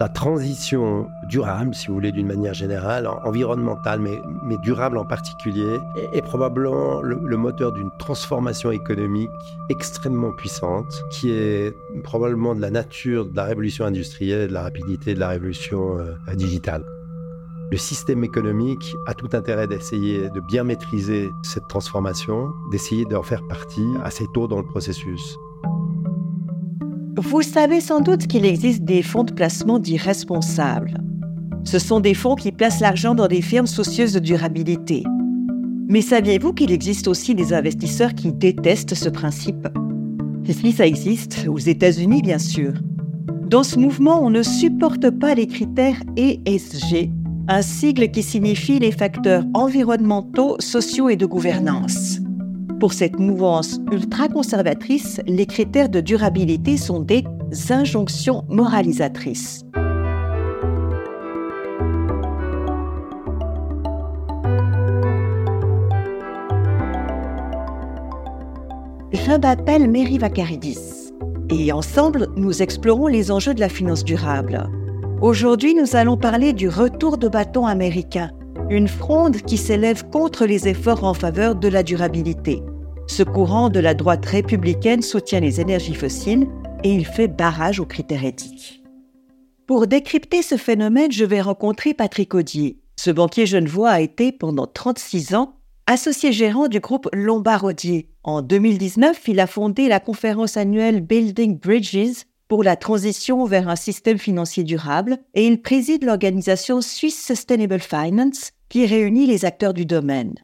la transition durable, si vous voulez, d'une manière générale, environnementale, mais, durable en particulier, est, probablement le, moteur d'une transformation économique extrêmement puissante, qui est probablement de la nature de la révolution industrielle, de la rapidité de la révolution euh, digitale. Le système économique a tout intérêt d'essayer de bien maîtriser cette transformation, d'essayer d'en faire partie assez tôt dans le processus. Vous savez sans doute qu'il existe des fonds de placement dits responsables. Ce sont des fonds qui placent l'argent dans des firmes soucieuses de durabilité. Mais saviez-vous qu'il existe aussi des investisseurs qui détestent ce principe? Si ça existe, aux États-Unis bien sûr. Dans ce mouvement, on ne supporte pas les critères ESG, un sigle qui signifie les facteurs environnementaux, sociaux et de gouvernance. Pour cette mouvance ultra-conservatrice, les critères de durabilité sont des injonctions moralisatrices. Je m'appelle Mary Vacaridis et ensemble, nous explorons les enjeux de la finance durable. Aujourd'hui, nous allons parler du retour de bâton américain, une fronde qui s'élève contre les efforts en faveur de la durabilité. Ce courant de la droite républicaine soutient les énergies fossiles et il fait barrage aux critères éthiques. Pour décrypter ce phénomène, je vais rencontrer Patrick Audier. Ce banquier genevois a été, pendant 36 ans, associé gérant du groupe Lombard Odier. En 2019, il a fondé la conférence annuelle Building Bridges pour la transition vers un système financier durable et il préside l'organisation Swiss Sustainable Finance qui réunit les acteurs du domaine.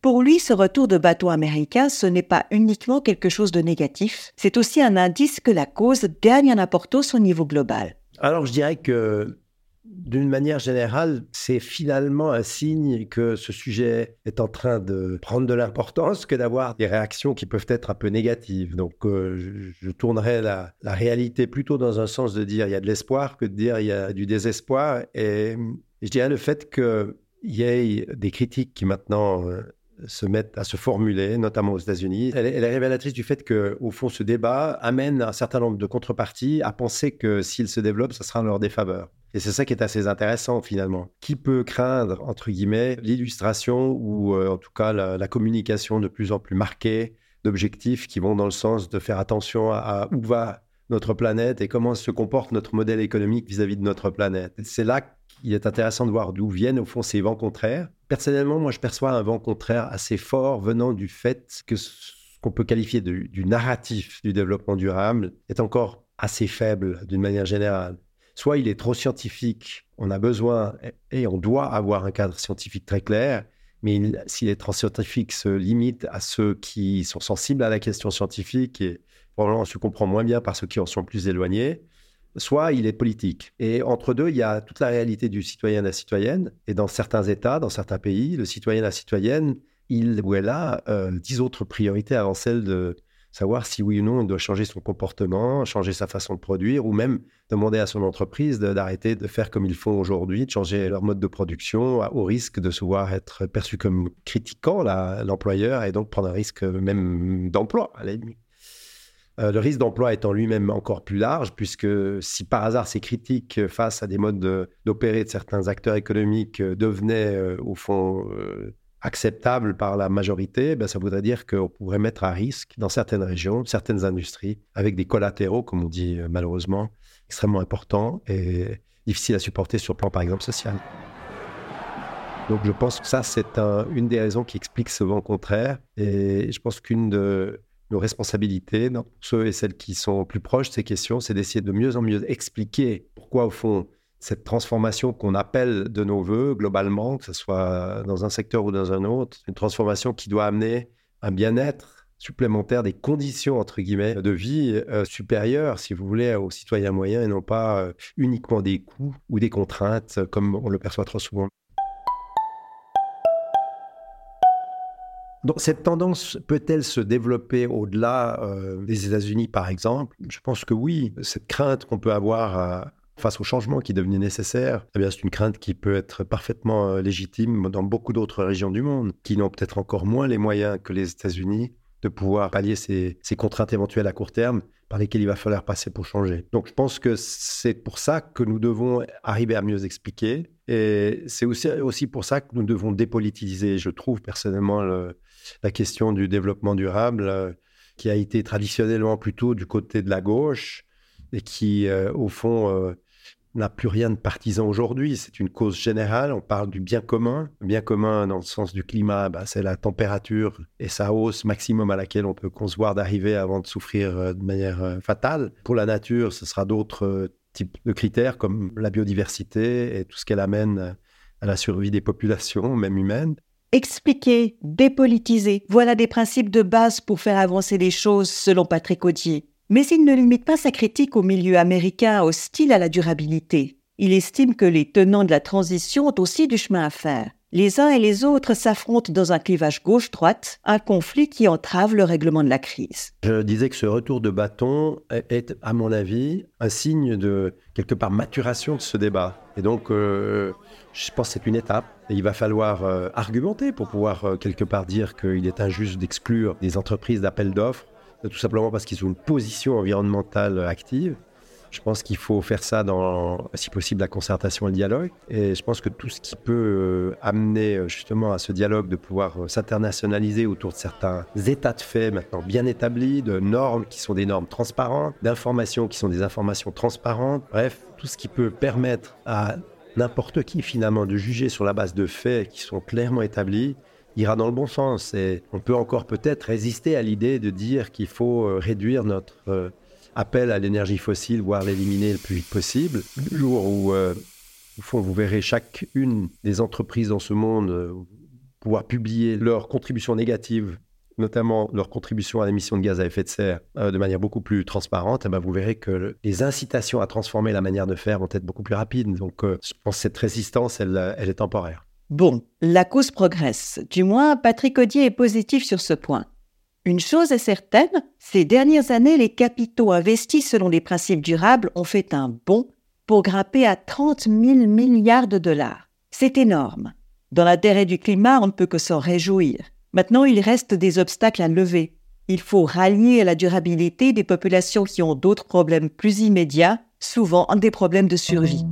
Pour lui, ce retour de bateau américain, ce n'est pas uniquement quelque chose de négatif, c'est aussi un indice que la cause gagne en importance au niveau global. Alors je dirais que d'une manière générale, c'est finalement un signe que ce sujet est en train de prendre de l'importance que d'avoir des réactions qui peuvent être un peu négatives. Donc, euh, je, tournerai la, la, réalité plutôt dans un sens de dire il y a de l'espoir que de dire il y a du désespoir. Et je dirais le fait qu'il y ait des critiques qui maintenant euh, se mettent à se formuler, notamment aux États-Unis. Elle, est révélatrice du fait que, au fond, ce débat amène un certain nombre de contreparties à penser que s'il se développe, ce sera en leur défaveur. Et c'est ça qui est assez intéressant finalement. Qui peut craindre, entre guillemets, l'illustration ou euh, en tout cas la, communication de plus en plus marquée d'objectifs qui vont dans le sens de faire attention à, où va notre planète et comment se comporte notre modèle économique vis-à-vis -vis de notre planète? C'est là qu'il est intéressant de voir d'où viennent au fond ces vents contraires Personnellement, moi, je perçois un vent contraire assez fort venant du fait que ce qu'on peut qualifier de, du narratif du développement durable est encore assez faible d'une manière générale. Soit il est trop scientifique, on a besoin et on doit avoir un cadre scientifique très clair, mais s'il est trop scientifique, se limite à ceux qui sont sensibles à la question scientifique et probablement se comprend moins bien par ceux qui en sont plus éloignés soit il est politique. Et entre deux, il y a toute la réalité du citoyen de la citoyenne. Et dans certains États, dans certains pays, le citoyen et la citoyenne, il ou elle a euh, dix autres priorités avant celle de savoir si oui ou non il doit changer son comportement, changer sa façon de produire, ou même demander à son entreprise d'arrêter de, faire comme ils font aujourd'hui, de changer leur mode de production, au risque de se voir être perçu comme critiquant l'employeur et donc prendre un risque même d'emploi à la. Euh, le risque d'emploi étant lui-même encore plus large, puisque si par hasard ces critiques face à des modes d'opérer de, certains acteurs économiques euh, devenaient euh, au fond acceptables par la majorité, ben, ça voudrait dire qu'on pourrait mettre à risque dans certaines régions, certaines industries, avec des collatéraux, comme on dit malheureusement, extrêmement importants et difficiles à supporter sur le plan par exemple social. Donc je pense que ça, c'est une des raisons qui explique ce vent contraire. Et je pense qu'une de, nos responsabilités, ceux et celles qui sont plus proches de ces questions, c'est d'essayer de mieux en mieux expliquer pourquoi, au fond, cette transformation qu'on appelle de nos voeux, globalement, que ce soit dans un secteur ou dans un autre, une transformation qui doit amener un bien-être supplémentaire, des conditions, entre guillemets, de vie euh, supérieures, si vous voulez, aux citoyens moyens et non pas euh, uniquement des coûts ou des contraintes, comme on le perçoit trop souvent. Cette tendance peut-elle se développer au-delà euh, des États-Unis, par exemple? Je pense que oui. Cette crainte qu'on peut avoir euh, face au changement qui est devenu nécessaire, eh c'est une crainte qui peut être parfaitement euh, légitime dans beaucoup d'autres régions du monde, qui n'ont peut-être encore moins les moyens que les États-Unis de pouvoir pallier ces, contraintes éventuelles à court terme par lesquelles il va falloir passer pour changer. Donc je pense que c'est pour ça que nous devons arriver à mieux expliquer. Et c'est aussi, aussi pour ça que nous devons dépolitiser, je trouve personnellement, la question du développement durable, euh, qui a été traditionnellement plutôt du côté de la gauche et qui, euh, au fond, euh, n'a plus rien de partisan aujourd'hui. C'est une cause générale. On parle du bien commun. Le bien commun, dans le sens du climat, bah, c'est la température et sa hausse maximum à laquelle on peut concevoir d'arriver avant de souffrir de manière fatale. Pour la nature, ce sera d'autres types de critères comme la biodiversité et tout ce qu'elle amène à la survie des populations, même humaines. Expliquer, dépolitiser, voilà des principes de base pour faire avancer les choses selon Patrick Audier. Mais il ne limite pas sa critique au milieu américain hostile à la durabilité. Il estime que les tenants de la transition ont aussi du chemin à faire. Les uns et les autres s'affrontent dans un clivage gauche-droite, un conflit qui entrave le règlement de la crise. Je disais que ce retour de bâton est, à mon avis, un signe de, quelque part, maturation de ce débat. Et donc, euh, je pense que c'est une étape. Il va falloir euh, argumenter pour pouvoir, euh, quelque part, dire qu'il est injuste d'exclure des entreprises d'appel d'offres tout simplement parce qu'ils ont une position environnementale active. Je pense qu'il faut faire ça dans, si possible, la concertation et le dialogue. Et je pense que tout ce qui peut euh, amener euh, justement à ce dialogue de pouvoir euh, s'internationaliser autour de certains états de fait maintenant bien établis, de normes qui sont des normes transparentes, d'informations qui sont des informations transparentes, bref, tout ce qui peut permettre à n'importe qui finalement de juger sur la base de faits qui sont clairement établis ira dans le bon sens. Et on peut encore peut-être résister à l'idée de dire qu'il faut réduire notre appel à l'énergie fossile, voire l'éliminer le plus vite possible. Le jour où, euh, au fond, vous verrez chacune des entreprises dans ce monde pouvoir publier leurs contributions négatives notamment leur contribution à l'émission de gaz à effet de serre de manière beaucoup plus transparente, eh ben vous verrez que les incitations à transformer la manière de faire vont être beaucoup plus rapides. Donc je pense que cette résistance, elle, elle est temporaire. Bon, la cause progresse. Du moins, Patrick Audier est positif sur ce point. Une chose est certaine, ces dernières années, les capitaux investis selon les principes durables ont fait un bond pour grimper à 30 000 milliards de dollars. C'est énorme. Dans l'intérêt du climat, on ne peut que s'en réjouir. Maintenant, il reste des obstacles à lever. Il faut rallier à la durabilité des populations qui ont d'autres problèmes plus immédiats, souvent des problèmes de survie.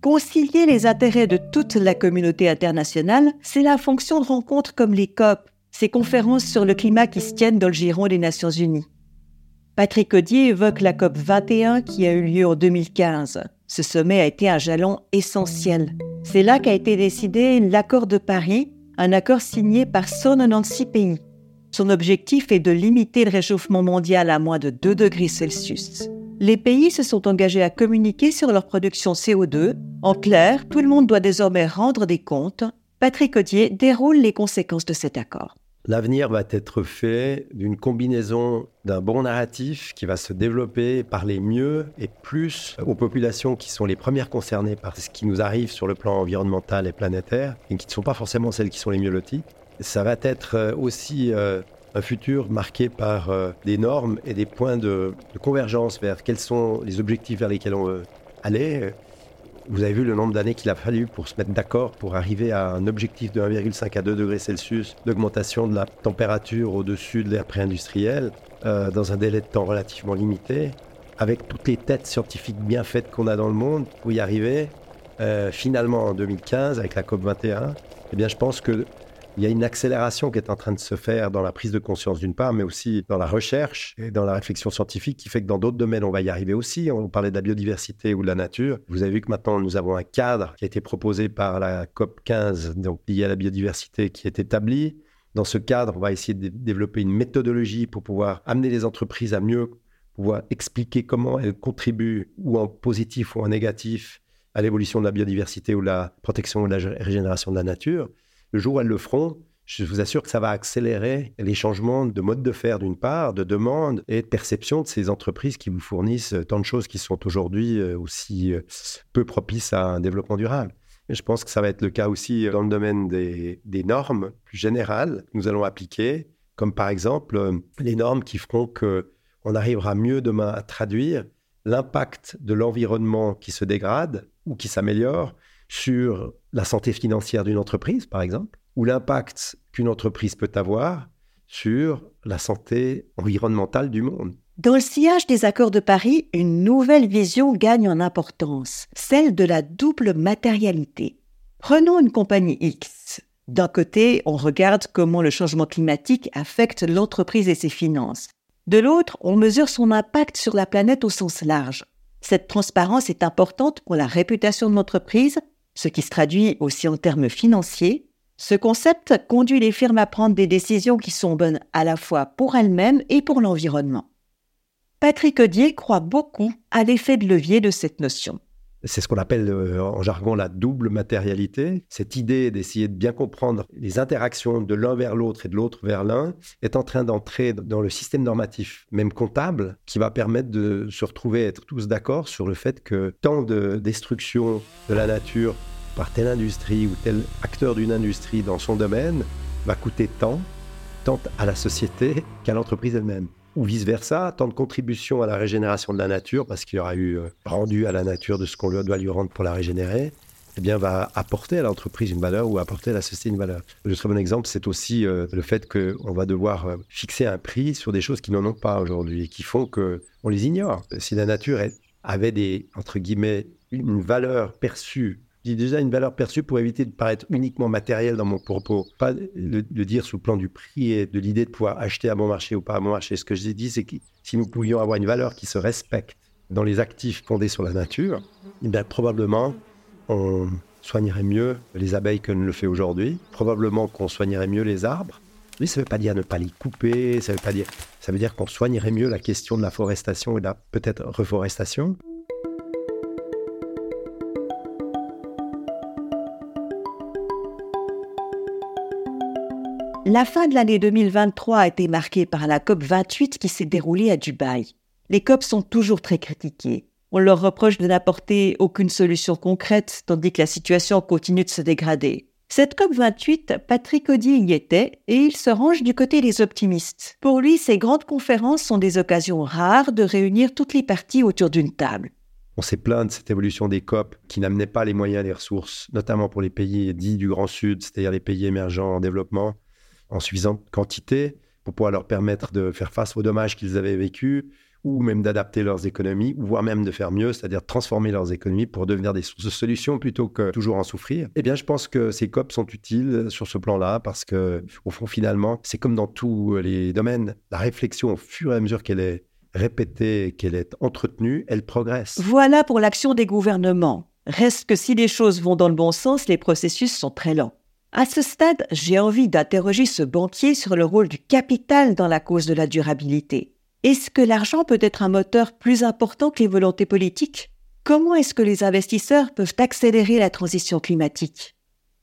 Concilier les intérêts de toute la communauté internationale, c'est la fonction de rencontres comme les COP, ces conférences sur le climat qui se tiennent dans le giron des Nations Unies. Patrick Audier évoque la COP 21 qui a eu lieu en 2015. Ce sommet a été un jalon essentiel. C'est là qu'a été décidé l'accord de Paris, un accord signé par 196 pays. Son objectif est de limiter le réchauffement mondial à moins de 2 degrés Celsius les pays se sont engagés à communiquer sur leur production CO2. En clair, tout le monde doit désormais rendre des comptes. Patrick Audier déroule les conséquences de cet accord. L'avenir va être fait d'une combinaison d'un bon narratif qui va se développer, parler mieux et plus aux populations qui sont les premières concernées par ce qui nous arrive sur le plan environnemental et planétaire et qui ne sont pas forcément celles qui sont les mieux loties. Ça va être euh, aussi euh, un futur marqué par euh, des normes et des points de, convergence vers quels sont les objectifs vers lesquels on veut aller. Vous avez vu le nombre d'années qu'il a fallu pour se mettre d'accord pour arriver à un objectif de 1,5 à 2 degrés Celsius d'augmentation de la température au-dessus de l'ère pré-industrielle euh, dans un délai de temps relativement limité, avec toutes les têtes scientifiques bien faites qu'on a dans le monde pour y arriver. Euh, finalement, en 2015, avec la COP 21, eh bien, je pense que il y a une accélération qui est en train de se faire dans la prise de conscience d'une part, mais aussi dans la recherche et dans la réflexion scientifique qui fait que dans d'autres domaines, on va y arriver aussi. On parlait de la biodiversité ou de la nature. Vous avez vu que maintenant, nous avons un cadre qui a été proposé par la COP 15, donc lié à la biodiversité, qui est établi. Dans ce cadre, on va essayer de développer une méthodologie pour pouvoir amener les entreprises à mieux pouvoir expliquer comment elles contribuent, ou en positif ou en négatif, à l'évolution de la biodiversité ou la protection ou la régénération de la nature. Le jour où elles le feront, je vous assure que ça va accélérer les changements de mode de faire d'une part, de demande et de perception de ces entreprises qui vous fournissent tant de choses qui sont aujourd'hui euh, aussi euh, peu propices à un développement durable. Je pense que ça va être le cas aussi dans le domaine des, des normes plus générales que nous allons appliquer, comme par exemple euh, les normes qui feront que on arrivera mieux demain à traduire l'impact de l'environnement qui se dégrade ou qui s'améliore sur la santé financière d'une entreprise, par exemple, ou l'impact qu'une entreprise peut avoir sur la santé environnementale du monde. Dans le sillage des accords de Paris, une nouvelle vision gagne en importance, celle de la double matérialité. Prenons une compagnie X. D'un côté, on regarde comment le changement climatique affecte l'entreprise et ses finances. De l'autre, on mesure son impact sur la planète au sens large. Cette transparence est importante pour la réputation de l'entreprise, ce qui se traduit aussi en termes financiers. Ce concept conduit les firmes à prendre des décisions qui sont bonnes à la fois pour elles-mêmes et pour l'environnement. Patrick Odier croit beaucoup à l'effet de levier de cette notion. C'est ce qu'on appelle euh, en jargon la double matérialité. Cette idée d'essayer de bien comprendre les interactions de l'un vers l'autre et de l'autre vers l'un est en train d'entrer dans le système normatif, même comptable, qui va permettre de se retrouver, être tous d'accord sur le fait que tant de destruction de la nature par telle industrie ou tel acteur d'une industrie dans son domaine va coûter tant, tant à la société qu'à l'entreprise elle-même ou vice-versa, tant de contributions à la régénération de la nature, parce qu'il aura eu euh, rendu à la nature de ce qu'on doit lui rendre pour la régénérer, eh bien, va apporter à l'entreprise une valeur ou apporter à la société une valeur. Le très bon exemple, c'est aussi euh, le fait qu'on va devoir euh, fixer un prix sur des choses qui n'en ont pas aujourd'hui et qui font qu'on les ignore. Si la nature avait des, entre guillemets, une valeur perçue déjà une valeur perçue pour éviter de paraître uniquement matériel dans mon propos. Pas le, dire sous le plan du prix et de l'idée de pouvoir acheter à bon marché ou pas à bon marché. Ce que j'ai dit, c'est que si nous pouvions avoir une valeur qui se respecte dans les actifs fondés sur la nature, eh bien, probablement on soignerait mieux les abeilles que ne le fait aujourd'hui. Probablement qu'on soignerait mieux les arbres. Mais ça ne veut pas dire ne pas les couper, ça veut pas dire, ça veut dire qu'on soignerait mieux la question de la forestation et de la peut-être reforestation. La fin de l'année 2023 a été marquée par la COP 28 qui s'est déroulée à Dubaï. Les COP sont toujours très critiquées. On leur reproche de n'apporter aucune solution concrète, tandis que la situation continue de se dégrader. Cette COP 28, Patrick Audier y était et il se range du côté des optimistes. Pour lui, ces grandes conférences sont des occasions rares de réunir toutes les parties autour d'une table. On s'est plaint de cette évolution des COP qui n'amenait pas les moyens et les ressources, notamment pour les pays dits du Grand Sud, c'est-à-dire les pays émergents en développement, en suffisante quantité pour pouvoir leur permettre de faire face aux dommages qu'ils avaient vécus ou même d'adapter leurs économies, ou voire même de faire mieux, c'est-à-dire transformer leurs économies pour devenir des sources de solutions plutôt que toujours en souffrir. Eh bien, je pense que ces COP sont utiles sur ce plan-là parce que, au fond, finalement, c'est comme dans tous les domaines, la réflexion, au fur et à mesure qu'elle est répétée, qu'elle est entretenue, elle progresse. Voilà pour l'action des gouvernements. Reste que si les choses vont dans le bon sens, les processus sont très lents. À ce stade, j'ai envie d'interroger ce banquier sur le rôle du capital dans la cause de la durabilité. Est-ce que l'argent peut être un moteur plus important que les volontés politiques? Comment est-ce que les investisseurs peuvent accélérer la transition climatique?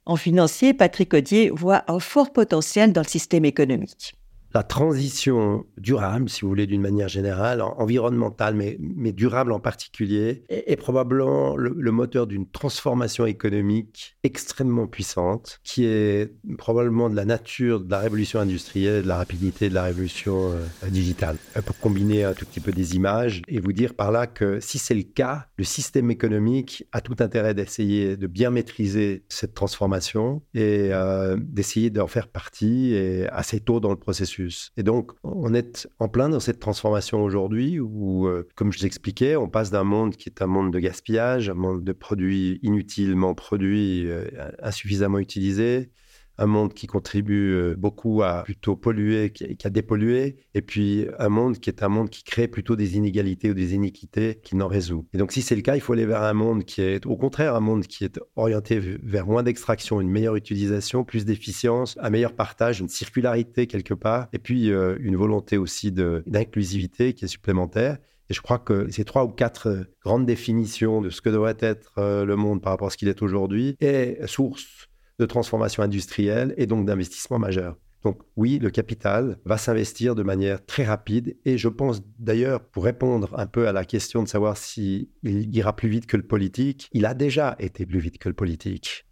En financier, Patrick Odier voit un fort potentiel dans le système économique la transition durable, si vous voulez, d'une manière générale, environnementale, mais, durable en particulier, est, probablement le, moteur d'une transformation économique extrêmement puissante, qui est probablement de la nature de la révolution industrielle, de la rapidité de la révolution euh, digitale. Euh, pour combiner un tout petit peu des images et vous dire par là que si c'est le cas, le système économique a tout intérêt d'essayer de bien maîtriser cette transformation et euh, d'essayer d'en faire partie et assez tôt dans le processus. Et donc, on est en plein dans cette transformation aujourd'hui où, euh, comme je vous expliquais, on passe d'un monde qui est un monde de gaspillage, un monde de produits inutilement produits, euh, insuffisamment utilisés, un monde qui contribue euh, beaucoup à plutôt polluer qu'à dépolluer, et puis un monde qui est un monde qui crée plutôt des inégalités ou des iniquités qui n'en résout. Et donc si c'est le cas, il faut aller vers un monde qui est au contraire un monde qui est orienté vers moins d'extraction, une meilleure utilisation, plus d'efficience, un meilleur partage, une circularité quelque part, et puis euh, une volonté aussi d'inclusivité qui est supplémentaire. Et je crois que ces trois ou quatre euh, grandes définitions de ce que devrait être le monde par rapport à ce qu'il est aujourd'hui est source de transformation industrielle et donc d'investissement majeur. Donc oui, le capital va s'investir de manière très rapide et je pense d'ailleurs, pour répondre un peu à la question de savoir s'il ira plus vite que le politique, il a déjà été plus vite que le politique.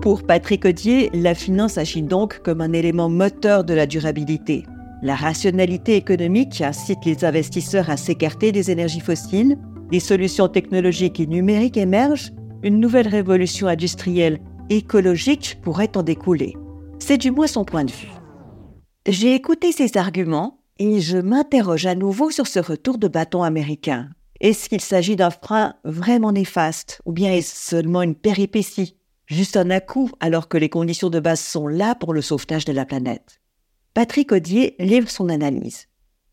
Pour Patrick Odier, la finance agit donc comme un élément moteur de la durabilité. La rationalité économique incite les investisseurs à s'écarter des énergies fossiles, les solutions technologiques et numériques émergent une nouvelle révolution industrielle écologique pourrait en découler. C'est du moins son point de vue. J'ai écouté ses arguments et je m'interroge à nouveau sur ce retour de bâton américain. Est-ce qu'il s'agit d'un frein vraiment néfaste ou bien est-ce seulement une péripétie Juste un à-coup alors que les conditions de base sont là pour le sauvetage de la planète? Patrick Audier livre son analyse.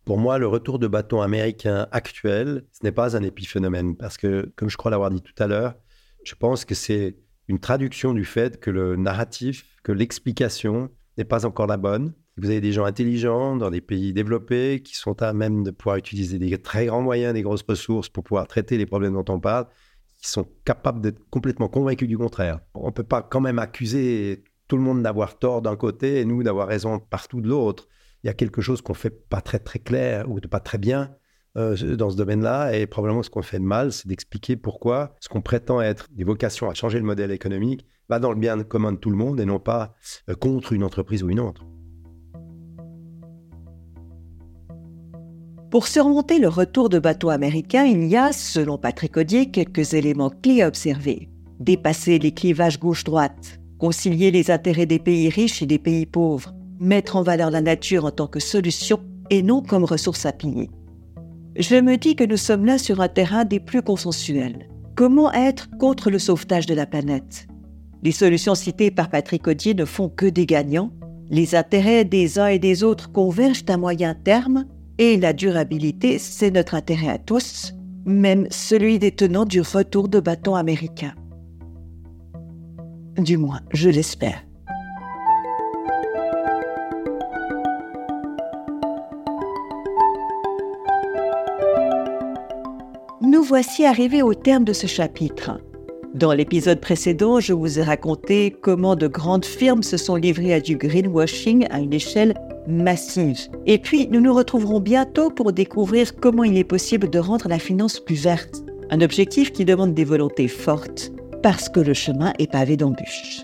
Pour moi, le retour de bâton américain actuel, ce n'est pas un épiphénomène parce que, comme je crois l'avoir dit tout à l'heure, je pense que c'est une traduction du fait que le narratif, que l'explication n'est pas encore la bonne. Vous avez des gens intelligents dans des pays développés qui sont à même de pouvoir utiliser des très grands moyens, des grosses ressources pour pouvoir traiter les problèmes dont on parle, qui sont capables d'être complètement convaincus du contraire. On ne peut pas quand même accuser tout le monde d'avoir tort d'un côté et nous d'avoir raison partout de l'autre. Il y a quelque chose qu'on fait pas très très clair ou de pas très bien euh, dans ce domaine-là. Et probablement ce qu'on fait de mal, c'est d'expliquer pourquoi ce qu'on prétend être des vocations à changer le modèle économique va dans le bien commun de tout le monde et non pas euh, contre une entreprise ou une autre. Pour surmonter le retour de bateaux américains, il y a, selon Patrick Audier, quelques éléments clés à observer. Dépasser les clivages gauche-droite, concilier les intérêts des pays riches et des pays pauvres, mettre en valeur la nature en tant que solution et non comme ressource à piller. Je me dis que nous sommes là sur un terrain des plus consensuels. Comment être contre le sauvetage de la planète? Les solutions citées par Patrick Audier ne font que des gagnants. Les intérêts des uns et des autres convergent à moyen terme et la durabilité, c'est notre intérêt à tous, même celui des tenants du retour de bâton américain. Du moins, je l'espère. Nous voici arrivés au terme de ce chapitre. Dans l'épisode précédent, je vous ai raconté comment de grandes firmes se sont livrées à du greenwashing à une échelle massive. Et puis, nous nous retrouverons bientôt pour découvrir comment il est possible de rendre la finance plus verte. Un objectif qui demande des volontés fortes, parce que le chemin est pavé d'embûches.